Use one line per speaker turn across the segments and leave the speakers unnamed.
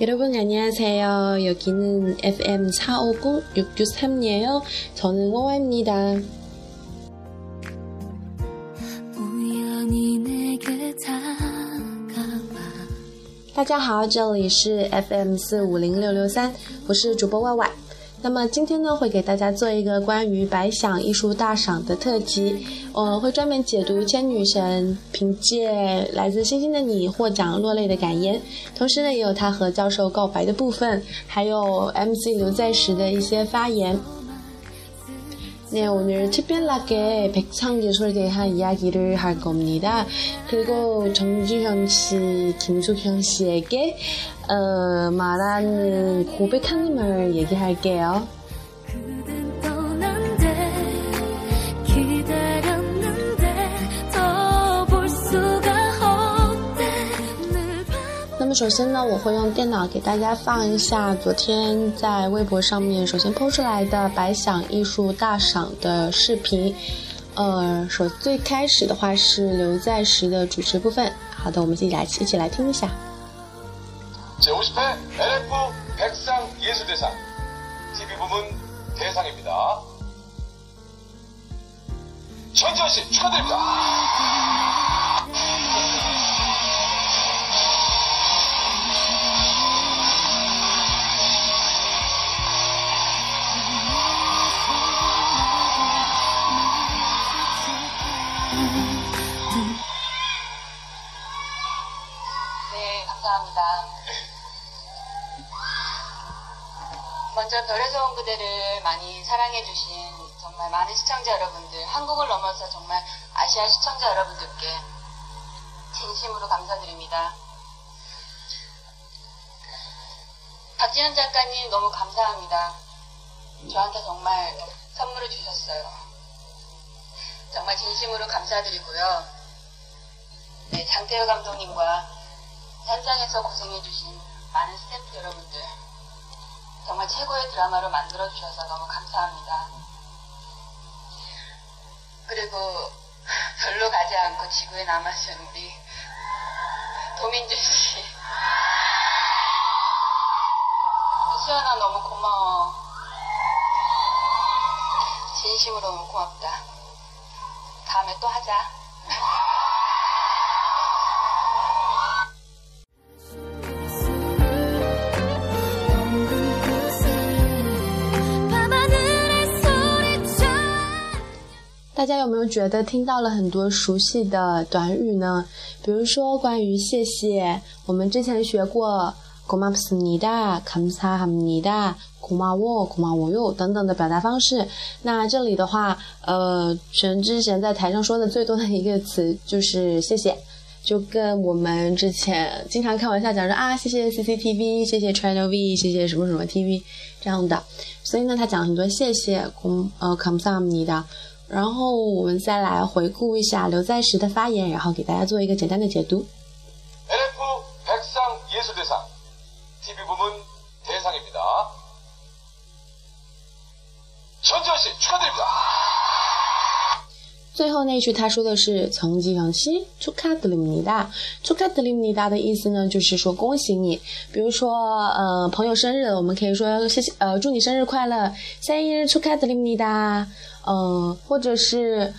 여러분 안녕하세요. 여기는 FM 450 663이에요. 저는 워와입니다. 大家好，这里是 FM 四五零六六三，我是主播 Y Y。 那么今天呢，会给大家做一个关于白想艺术大赏的特辑，我会专门解读千女神凭借来自星星的你获奖落泪的感言，同时呢，也有她和教授告白的部分，还有 MC 刘在石的一些发言。 네, 오늘 특별하게 백상예술에 대한 이야기를 할 겁니다. 그리고 정주현 씨, 김수현 씨에게 어, 말하는 고백하는 말 얘기할게요. 首先呢，我会用电脑给大家放一下昨天在微博上面首先抛出来的白想艺术大赏的视频。呃，首最开始的话是刘在石的主持部分。好的，我们一起来一起来听一下。
제50회 LF 백상 예술대상 TV 부문 대상입니다. 전지현 씨 축하드립니다.
감사합니다. 먼저 별에서 온 그대를 많이 사랑해주신 정말 많은 시청자 여러분들, 한국을 넘어서 정말 아시아 시청자 여러분들께 진심으로 감사드립니다. 박지현 작가님 너무 감사합니다. 저한테 정말 선물을 주셨어요. 정말 진심으로 감사드리고요. 네, 장태호 감독님과 현장에서 고생해주신 많은 스태프 여러분들 정말 최고의 드라마로 만들어주셔서 너무 감사합니다. 그리고 별로 가지 않고 지구에 남아주신 우리. 도민주 씨. 수연아 너무 고마워. 진심으로 너무 고맙다. 다음에 또 하자
大家有没有觉得听到了很多熟悉的短语呢？比如说关于谢谢，我们之前学过고맙습니다、감사합니다、고마워、고마워요等等的表达方式。那这里的话，呃，全之前在台上说的最多的一个词就是谢谢。就跟我们之前经常开玩笑讲说啊，谢谢 CCTV，谢谢 Channel V，谢谢什么什么 TV 这样的，所以呢，他讲了很多谢谢，고呃 감사합니다。 然后我们再来回顾一下刘在石的发言，然后给大家做一个简单的解读。
LF 백상 예술대상 TV 부문 대상입니다. 전지현 씨 축하드립니다.
最后那句他说的是“从吉永西出卡德里米达”，出卡德里米达的意思呢，就是说恭喜你。比如说，呃，朋友生日，我们可以说谢谢，呃，祝你生日快乐，生日出卡德里米达。嗯，或者是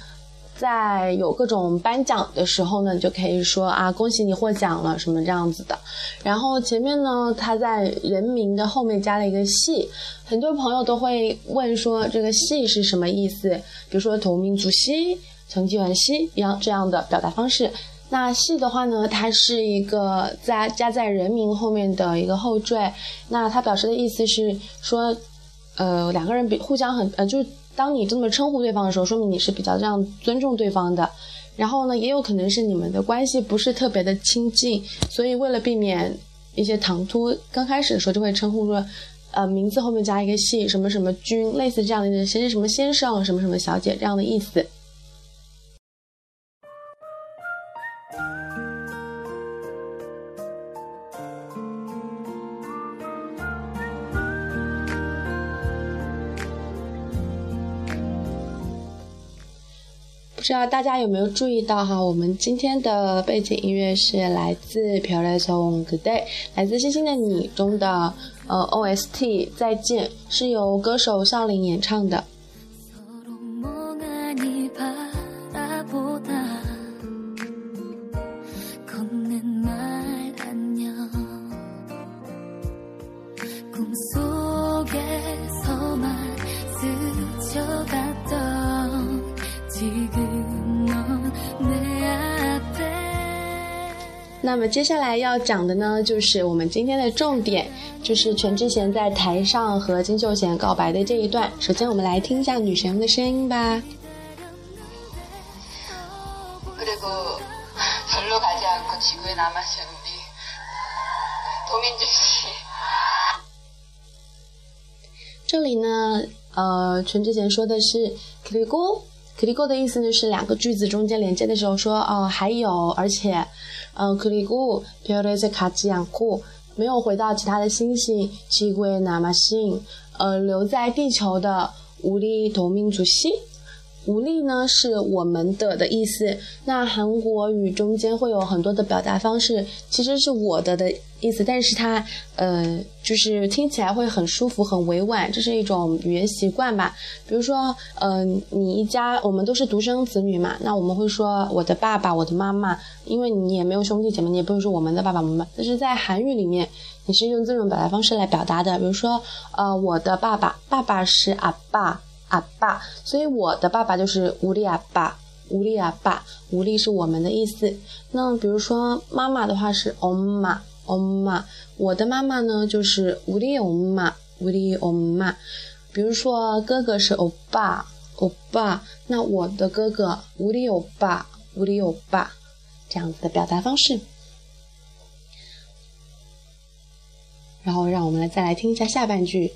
在有各种颁奖的时候呢，你就可以说啊，恭喜你获奖了，什么这样子的。然后前面呢，他在人名的后面加了一个“系”，很多朋友都会问说这个“系”是什么意思？比如说“同民族系”、“成绩完系”一样这样的表达方式。那“系”的话呢，它是一个在加在人名后面的一个后缀。那它表示的意思是说，呃，两个人比互相很呃，就当你这么称呼对方的时候，说明你是比较这样尊重对方的。然后呢，也有可能是你们的关系不是特别的亲近，所以为了避免一些唐突，刚开始的时候就会称呼说，呃，名字后面加一个姓，什么什么君，类似这样的谁谁什么先生，什么什么小姐这样的意思。知道大家有没有注意到哈？我们今天的背景音乐是来自《漂亮颂 Good Day》，来自《星星的你》中的呃 OST 再见，是由歌手孝琳演唱的。那么接下来要讲的呢，就是我们今天的重点，就是全智贤在台上和金秀贤告白的这一段。首先，我们来听一下女神的声音吧。
그리고 별로 가지 않고 지구에 남았을 우리 도민주 씨.
这里呢，呃，全智贤说的是 k r i g o k r i g o 的意思呢是两个句子中间连接的时候说，哦、还有，而且， 嗯 k r i g o 별에서가지않고没有回到其他的星星，지구에남았신，呃，留在地球的우리도민주씨。 无力呢是我们的的意思，那韩国语中间会有很多的表达方式，其实是我的的意思，但是它呃就是听起来会很舒服、很委婉，这是一种语言习惯吧。比如说，嗯、你一家我们都是独生子女嘛，那我们会说我的爸爸、我的妈妈，因为你也没有兄弟姐妹，你也不会说我们的爸爸妈妈。但是在韩语里面，你是用这种表达方式来表达的，比如说，呃，我的爸爸，爸爸是阿爸。阿爸，所以我的爸爸就是无力阿爸，无力阿爸，无力是我们的意思。那比如说妈妈的话是엄마，엄마，我的妈妈呢就是우리엄마，우리엄마。比如说哥哥是欧巴，欧巴，那我的哥哥우리欧巴，우리欧巴，这样子的表达方式。然后让我们来再来听一下下半句。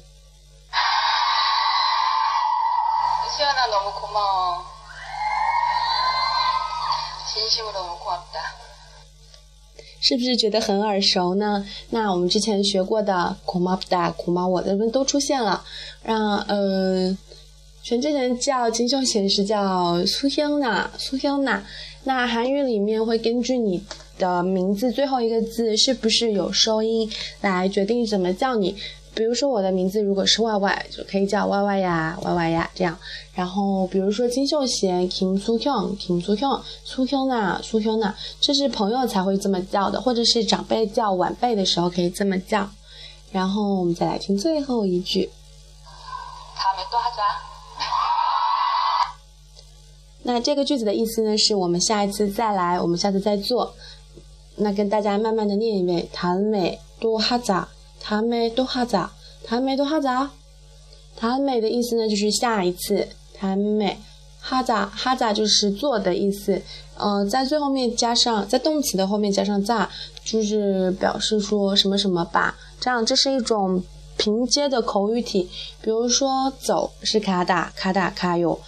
是不是觉得很耳熟呢？那我们之前学过的“苦妈不打苦妈我”的们都出现了。让呃，全智贤叫金秀贤是叫苏香娜，苏香娜。那韩语里面会根据你的名字最后一个字是不是有收音来决定怎么叫你。比如说我的名字如果是 Y Y，就可以叫 Y Y 呀，Y Y 呀这样。然后比如说金秀贤 Kim Soo Hyun，Kim Soo Hyun，Soo Hyun 呐，Soo Hyun 呐，这是朋友才会这么叫的，或者是长辈叫晚辈的时候可以这么叫。然后我们再来听最后一句，
다음에 또 하자.
那这个句子的意思呢，是我们下一次再来，我们下次再做。那跟大家慢慢的念一遍，다음에또하자， 다음에또하자，다음에또하자。다음에的意思呢，就是下一次。다음에하자하자就是做的意思。呃，在最后面加上，在动词的后面加上자，就是表示说什么什么吧。这样，这是一种平接的口语体。比如说走是卡达卡达卡哟，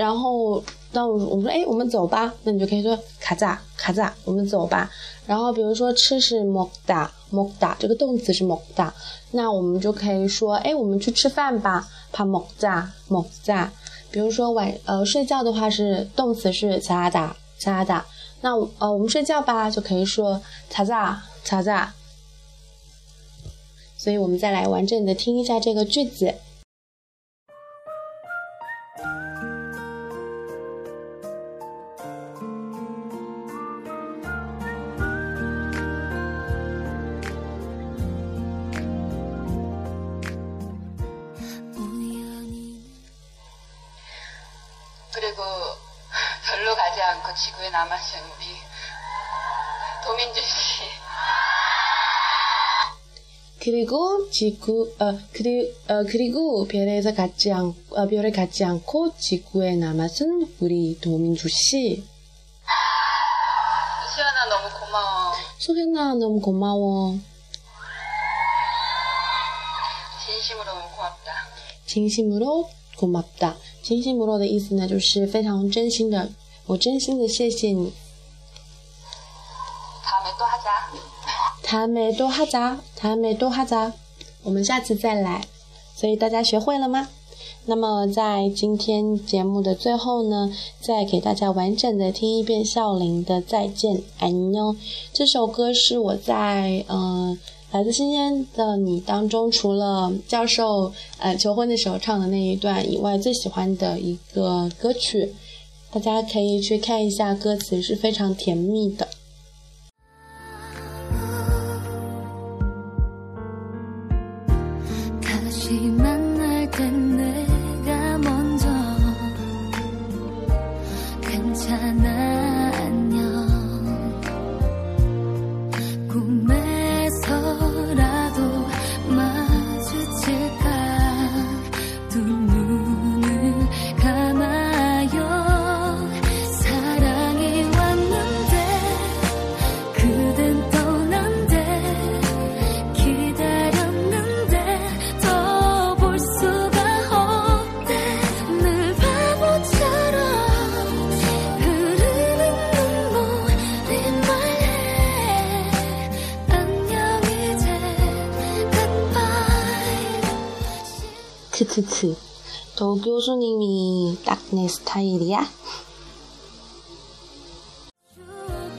然后那我们说，哎，我们走吧，那你就可以说卡扎卡扎，我们走吧。然后比如说吃是莫达莫达，这个动词是莫达，那我们就可以说，哎，我们去吃饭吧，帕莫扎莫扎。比如说晚呃睡觉的话是动词是查拉达查拉达，那呃我们睡觉吧就可以说查扎查扎。所以我们再来完整的听一下这个句子。
가지 않고 지구에 남았을 우리 도민주 씨.
그리고 지구 어 그리 어 그리고 별에서 갖지 않 어, 별에 갖지 않고 지구에 남았은 우리 도민주 씨.
수연아 너무 고마워.
소현아 너무 고마워.
진심으로 너무 고맙다.
진심으로 고맙다. 진심으로的意思呢，就是非常真心的， 我真心的谢谢你。
塔梅多
哈扎，塔梅多哈扎，塔梅多哈扎，我们下次再来。所以大家学会了吗？
那么在今天节目的最后呢，再给大家完整的听一遍笑林的《再见，爱你》。这首歌是我在《嗯来自新鲜的你》当中，除了教授呃求婚的时候唱的那一段以外，最喜欢的一个歌曲。大家可以去看一下歌词，是非常甜蜜的。 크크크 도쿄 수님이 딱 내 스타일이야?